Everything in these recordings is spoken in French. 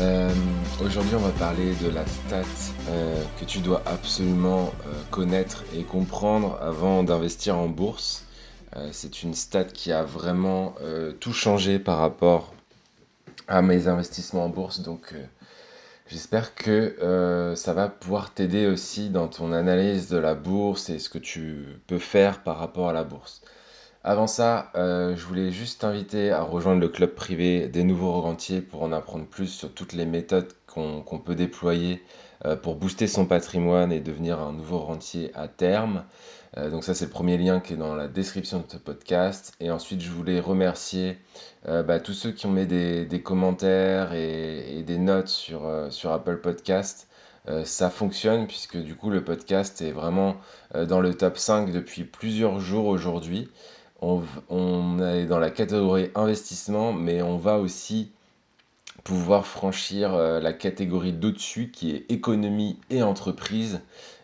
Euh, aujourd'hui, on va parler de la stat euh, que tu dois absolument euh, connaître et comprendre avant d'investir en bourse. c'est une stat qui a vraiment tout changé par rapport à mes investissements en bourse. Donc, j'espère que ça va pouvoir t'aider aussi dans ton analyse de la bourse et ce que tu peux faire par rapport à la bourse. Avant ça, euh, je voulais juste t'inviter à rejoindre le club privé des nouveaux rentiers pour en apprendre plus sur toutes les méthodes qu'on peut déployer euh, pour booster son patrimoine et devenir un nouveau rentier à terme. Euh, donc ça c'est le premier lien qui est dans la description de ce podcast. Et ensuite je voulais remercier bah, tous ceux qui ont mis des, commentaires et, des notes sur, sur Apple Podcast. ça fonctionne puisque du coup le podcast est vraiment dans le top 5 depuis plusieurs jours aujourd'hui on, est dans la catégorie investissement, mais on va aussi pouvoir franchir euh, la catégorie d'au-dessus qui est économie et entreprise.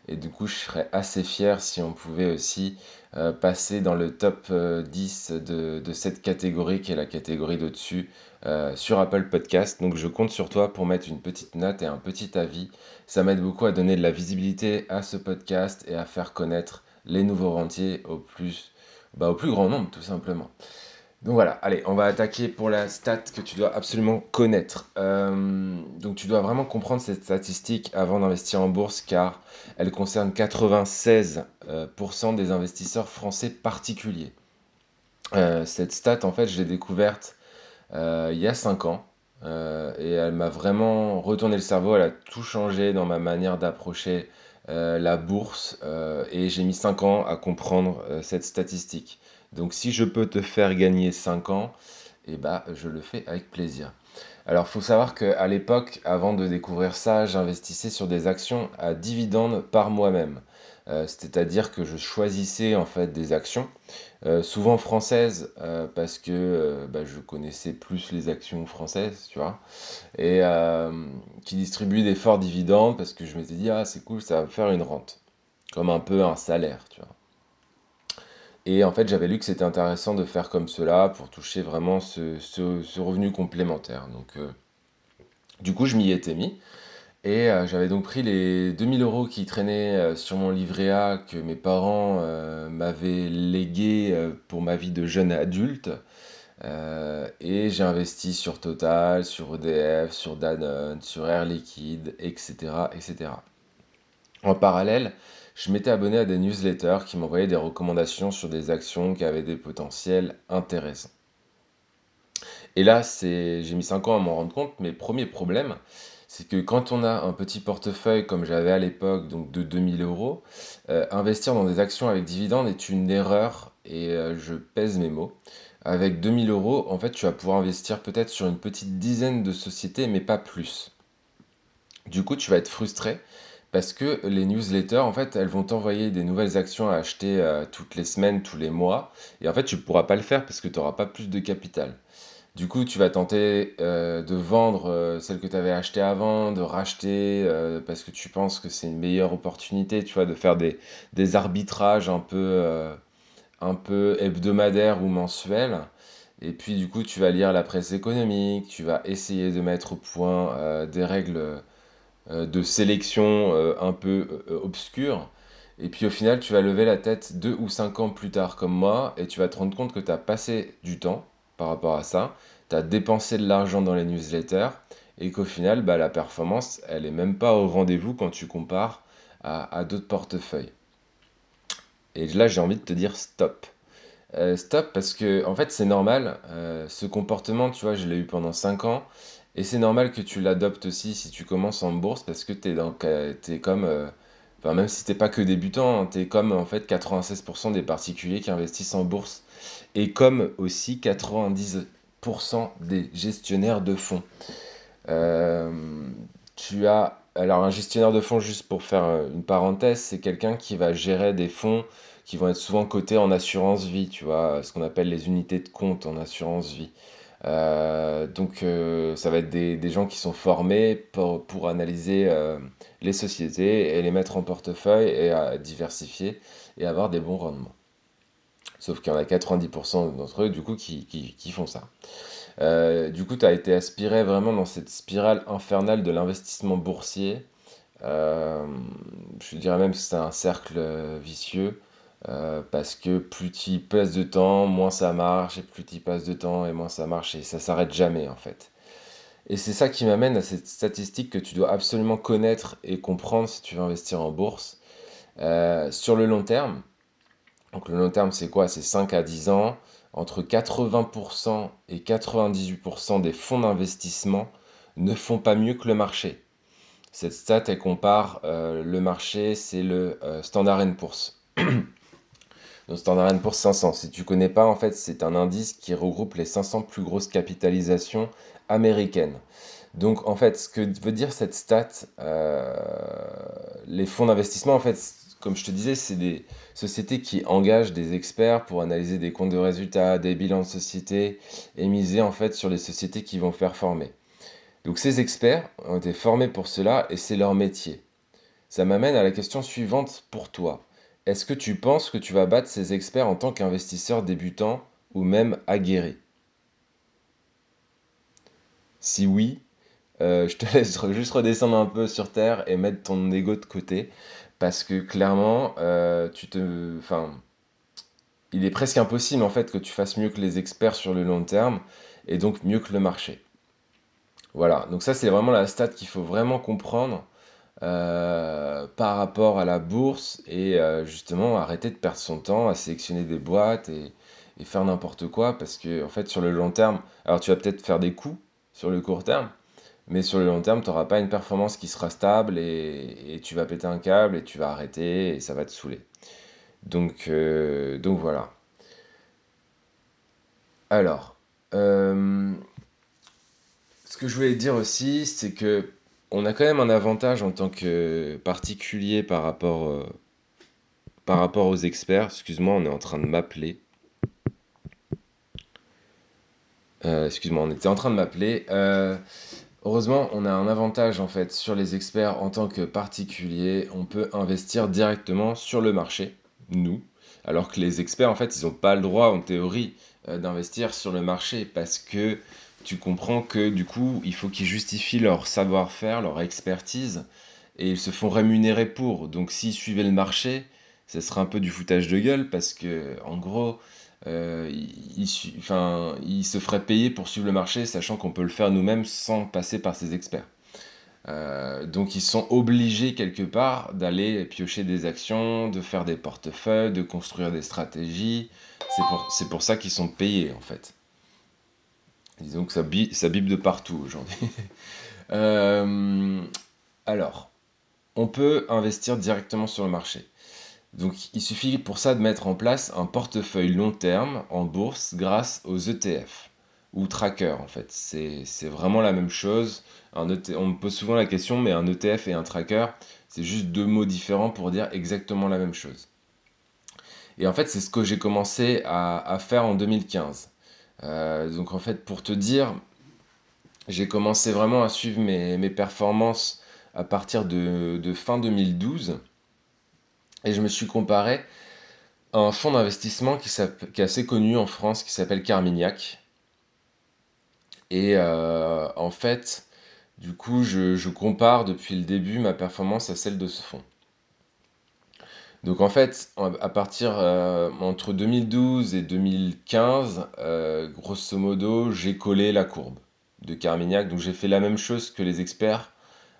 Et du coup, je serais assez fier si on pouvait aussi euh, passer dans le top 10 euh, de, cette catégorie qui est la catégorie d'au-dessus sur Apple Podcast. Donc je compte sur toi pour mettre une petite note et un petit avis. Ça m'aide beaucoup à donner de la visibilité à ce podcast et à faire connaître les nouveaux rentiers au plus bah, au plus grand nombre, tout simplement. Donc voilà, allez, on va attaquer pour la stat que tu dois absolument connaître. Euh, donc tu dois vraiment comprendre cette statistique avant d'investir en bourse car elle concerne 96% euh, des investisseurs français particuliers. Euh, cette stat, en fait, je l'ai découverte il y a 5 ans et elle m'a vraiment retourné le cerveau, elle a tout changé dans ma manière d'approcher la bourse euh, et j'ai mis 5 ans à comprendre euh, cette statistique. Donc si je peux te faire gagner 5 ans, eh ben, je le fais avec plaisir. Alors faut savoir qu'à l'époque, avant de découvrir ça, j'investissais sur des actions à dividendes par moi-même. Euh, c'est-à-dire que je choisissais en fait des actions, euh, souvent françaises, euh, parce que bah, je connaissais plus les actions françaises, tu vois, et qui distribuaient des forts dividendes, parce que je m'étais dit, ah c'est cool, ça va faire une rente, comme un peu un salaire, tu vois. Et en fait, j'avais lu que c'était intéressant de faire comme cela pour toucher vraiment ce, ce revenu complémentaire. Donc, du coup, je m'y étais mis. Et euh, j'avais donc pris les 2000 euros qui traînaient euh, sur mon livret A que mes parents euh, m'avaient légué pour ma vie de jeune adulte. et j'ai investi sur Total, sur EDF, sur Danone, sur Air Liquide, etc., etc. En parallèle, je m'étais abonné à des newsletters qui m'envoyaient des recommandations sur des actions qui avaient des potentiels intéressants. Et là, j'ai mis 5 ans à m'en rendre compte. Mes premiers problèmes, c'est que quand on a un petit portefeuille comme j'avais à l'époque, donc de 2000 euros, euh, investir dans des actions avec dividendes est une erreur et euh, je pèse mes mots. Avec 2000 euros, en fait, tu vas pouvoir investir peut-être sur une petite dizaine de sociétés, mais pas plus. Du coup, tu vas être frustré parce que les newsletters, en fait, elles vont t'envoyer des nouvelles actions à acheter euh, toutes les semaines, tous les mois. Et en fait, tu ne pourras pas le faire parce que tu n'auras pas plus de capital. Du coup, tu vas tenter euh, de vendre euh, celle que tu avais achetée avant, de racheter euh, parce que tu penses que c'est une meilleure opportunité, tu vois, de faire des, arbitrages un peu, un peu hebdomadaires ou mensuels. Et puis, du coup, tu vas lire la presse économique, tu vas essayer de mettre au point des règles de sélection un peu obscures. Et puis au final, tu vas lever la tête deux ou cinq ans plus tard comme moi et tu vas te rendre compte que tu as passé du temps par rapport à ça. Tu as dépensé de l'argent dans les newsletters et qu'au final, bah, la performance, elle est même pas au rendez-vous quand tu compares à, d'autres portefeuilles. Et là, j'ai envie de te dire stop. Euh, stop parce que, en fait, c'est normal. Euh, ce comportement, tu vois, je l'ai eu pendant 5 ans. Et c'est normal que tu l'adoptes aussi si tu commences en bourse parce que tu es, es, comme. Euh, enfin, même si tu pas que débutant, hein, tu es comme en fait 96% des particuliers qui investissent en bourse et comme aussi 90% des gestionnaires de fonds. Euh, tu as alors un gestionnaire de fonds, juste pour faire euh, une parenthèse, c'est quelqu'un qui va gérer des fonds qui vont être souvent cotés en assurance vie, tu vois, ce qu'on appelle les unités de compte en assurance vie. Euh, donc ça va être des, gens qui sont formés pour, analyser les sociétés et les mettre en portefeuille et à diversifier et avoir des bons rendements. Sauf qu'il y en a 90% d'entre eux, du coup, qui, qui, font ça. Euh, du coup, tu as été aspiré vraiment dans cette spirale infernale de l'investissement boursier. Euh, je dirais même que c'est un cercle vicieux. Euh, parce que plus tu passes de temps, moins ça marche, et plus tu passes de temps, et moins ça marche, et ça s'arrête jamais en fait. Et c'est ça qui m'amène à cette statistique que tu dois absolument connaître et comprendre si tu veux investir en bourse. sur le long terme, donc le long terme, c'est quoi? C'est 5 à 10 ans. Entre 80% et 98% des fonds d'investissement ne font pas mieux que le marché. Cette stat, elle compare euh, le marché, c'est le euh, Standard Poor's. le Standard Poor's 500. Si tu connais pas, en fait, c'est un indice qui regroupe les 500 plus grosses capitalisations américaines. Donc, en fait, ce que veut dire cette stat, euh, les fonds d'investissement, en fait, comme je te disais, c'est des sociétés qui engagent des experts pour analyser des comptes de résultats, des bilans de société et miser en fait sur les sociétés qui vont performer. Donc ces experts ont été formés pour cela et c'est leur métier. Ça m'amène à la question suivante pour toi. Est-ce que tu penses que tu vas battre ces experts en tant qu'investisseur débutant ou même aguerri Si oui, euh, je te laisse juste redescendre un peu sur terre et mettre ton ego de côté parce que clairement, euh, tu te, enfin, il est presque impossible en fait que tu fasses mieux que les experts sur le long terme et donc mieux que le marché. Voilà, donc ça c'est vraiment la stat qu'il faut vraiment comprendre euh, par rapport à la bourse et euh, justement arrêter de perdre son temps à sélectionner des boîtes et, faire n'importe quoi parce que en fait sur le long terme, alors tu vas peut-être faire des coups sur le court terme, mais sur le long terme, tu n'auras pas une performance qui sera stable et, tu vas péter un câble et tu vas arrêter et ça va te saouler. Donc, euh, donc voilà. Alors, ce que je voulais dire aussi, c'est que on a quand même un avantage en tant que particulier par rapport, euh, aux experts. Excuse-moi, on est en train de m'appeler. Excuse-moi, on était en train de m'appeler. Heureusement, on a un avantage en fait sur les experts en tant que particulier. On peut investir directement sur le marché, nous. Alors que les experts, en fait, ils n'ont pas le droit, en théorie, euh, d'investir sur le marché parce que tu comprends que du coup, il faut qu'ils justifient leur savoir-faire, leur expertise et ils se font rémunérer pour. Donc, s'ils suivaient le marché, ce serait un peu du foutage de gueule parce que, en gros, euh, il, enfin, il se ferait payer pour suivre le marché, sachant qu'on peut le faire nous-mêmes sans passer par ses experts. Euh, donc ils sont obligés quelque part d'aller piocher des actions, de faire des portefeuilles, de construire des stratégies. C'est pour, ça qu'ils sont payés en fait. Disons que ça, bipe de partout aujourd'hui. Euh, alors, on peut investir directement sur le marché. Donc il suffit pour ça de mettre en place un portefeuille long terme en bourse grâce aux ETF ou trackers en fait. C'est vraiment la même chose. E on me pose souvent la question, mais un ETF et un tracker, c'est juste deux mots différents pour dire exactement la même chose. Et en fait, c'est ce que j'ai commencé à, faire en 2015. Euh, donc en fait, pour te dire, j'ai commencé vraiment à suivre mes, performances à partir de, fin 2012 et je me suis comparé à un fonds d'investissement qui, est assez connu en France qui s'appelle Carmignac. Et euh, en fait, du coup, je, compare depuis le début ma performance à celle de ce fonds. Donc en fait, à partir euh, entre 2012 et 2015, euh, grosso modo, j'ai collé la courbe de Carmignac. Donc j'ai fait la même chose que les experts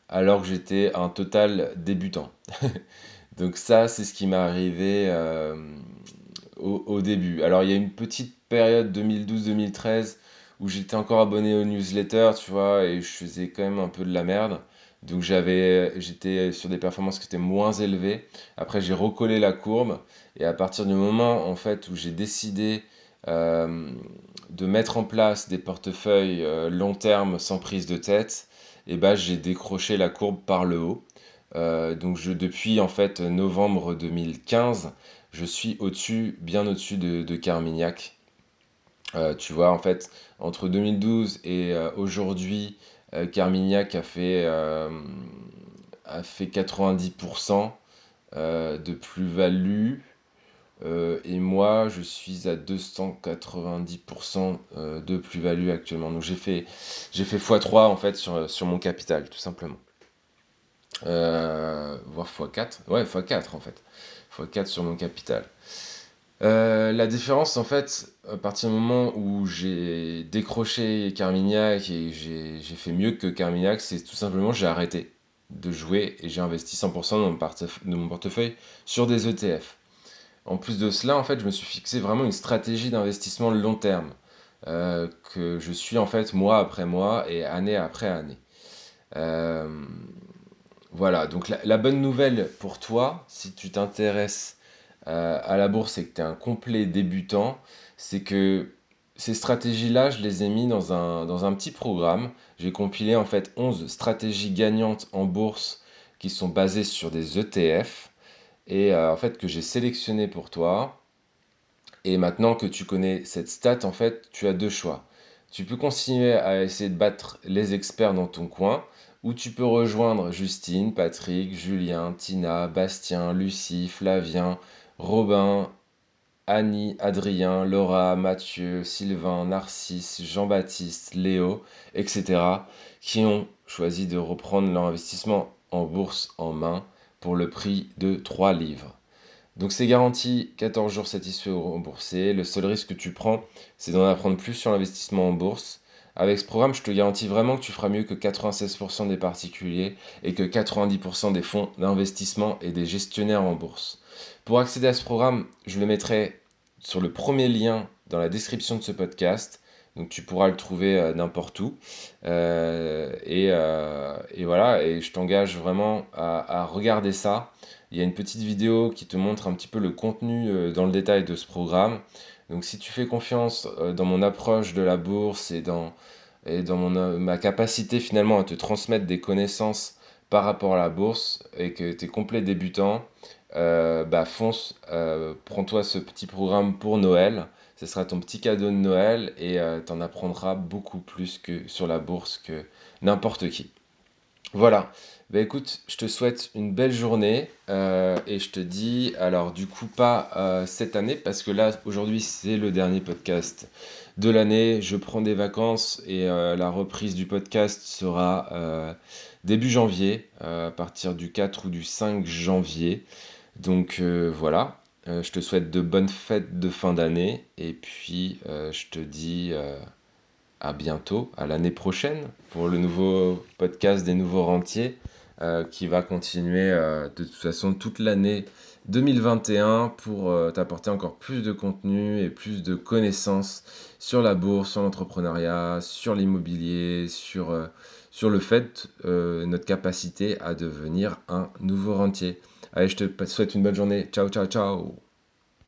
alors que j'étais un total débutant. Donc ça, c'est ce qui m'est arrivé euh, au, début. Alors il y a une petite période 2012-2013 où j'étais encore abonné aux newsletters, tu vois, et je faisais quand même un peu de la merde. Donc j'étais sur des performances qui étaient moins élevées. Après j'ai recollé la courbe et à partir du moment en fait où j'ai décidé euh, de mettre en place des portefeuilles euh, long terme sans prise de tête, et eh ben j'ai décroché la courbe par le haut. Euh, donc je, depuis en fait novembre 2015, je suis au-dessus, bien au-dessus de, Carmignac. Euh, tu vois, en fait, entre 2012 et aujourd'hui, Carmignac a fait, a fait 90% de plus-value. et moi, je suis à 290% de plus-value actuellement. Donc j'ai fait, j'ai fait x3 en fait sur, sur mon capital, tout simplement. voire x4. Ouais, x4 en fait. x4 sur mon capital. Euh, la différence, en fait, à partir du moment où j'ai décroché Carmignac et j'ai fait mieux que Carmignac, c'est tout simplement j'ai arrêté de jouer et j'ai investi 100% de mon, portefeuille sur des ETF. En plus de cela, en fait, je me suis fixé vraiment une stratégie d'investissement long terme euh, que je suis en fait mois après mois et année après année. Euh, voilà, donc la bonne nouvelle pour toi, si tu t'intéresses euh, à la bourse et que tu es un complet débutant, c'est que ces stratégies-là, je les ai mis dans un, dans un petit programme. J'ai compilé en fait 11 stratégies gagnantes en bourse qui sont basées sur des ETF et euh, en fait que j'ai sélectionné pour toi. Et maintenant que tu connais cette stat, en fait, tu as deux choix. Tu peux continuer à essayer de battre les experts dans ton coin, ou tu peux rejoindre Justine, Patrick, Julien, Tina, Bastien, Lucie, Flavien, Robin, Annie, Adrien, Laura, Mathieu, Sylvain, Narcisse, Jean-Baptiste, Léo, etc., qui ont choisi de reprendre leur investissement en bourse en main pour le prix de 3 livres. Donc c'est garanti 14 jours satisfaits ou remboursés. Le seul risque que tu prends, c'est d'en apprendre plus sur l'investissement en bourse. Avec ce programme, je te garantis vraiment que tu feras mieux que 96% des particuliers et que 90% des fonds d'investissement et des gestionnaires en bourse. Pour accéder à ce programme, je le mettrai sur le premier lien dans la description de ce podcast. Donc tu pourras le trouver euh, n'importe où. Euh, euh, et, voilà, et je t'engage vraiment à, regarder ça. Il y a une petite vidéo qui te montre un petit peu le contenu dans le détail de ce programme. Donc si tu fais confiance dans mon approche de la bourse et dans, et dans ma capacité finalement à te transmettre des connaissances par rapport à la bourse et que tu es complet débutant, euh, bah fonce, euh, prends-toi ce petit programme pour Noël. Ce sera ton petit cadeau de Noël et euh, tu en apprendras beaucoup plus que sur la bourse que n'importe qui. Voilà. Bah écoute, je te souhaite une belle journée et je te dis, alors du coup pas cette année parce que là aujourd'hui c'est le dernier podcast de l'année. Je prends des vacances et la reprise du podcast sera début janvier, à partir du 4 ou du 5 janvier. Donc euh, voilà, euh, je te souhaite de bonnes fêtes de fin d'année et puis euh, je te dis à bientôt, à l'année prochaine pour le nouveau podcast des nouveaux rentiers qui va continuer de toute façon toute l'année 2021 pour t'apporter encore plus de contenu et plus de connaissances sur la bourse, sur l'entrepreneuriat, sur l'immobilier, sur, sur le fait, notre capacité à devenir un nouveau rentier. Allez, je te souhaite une bonne journée. Ciao, ciao, ciao.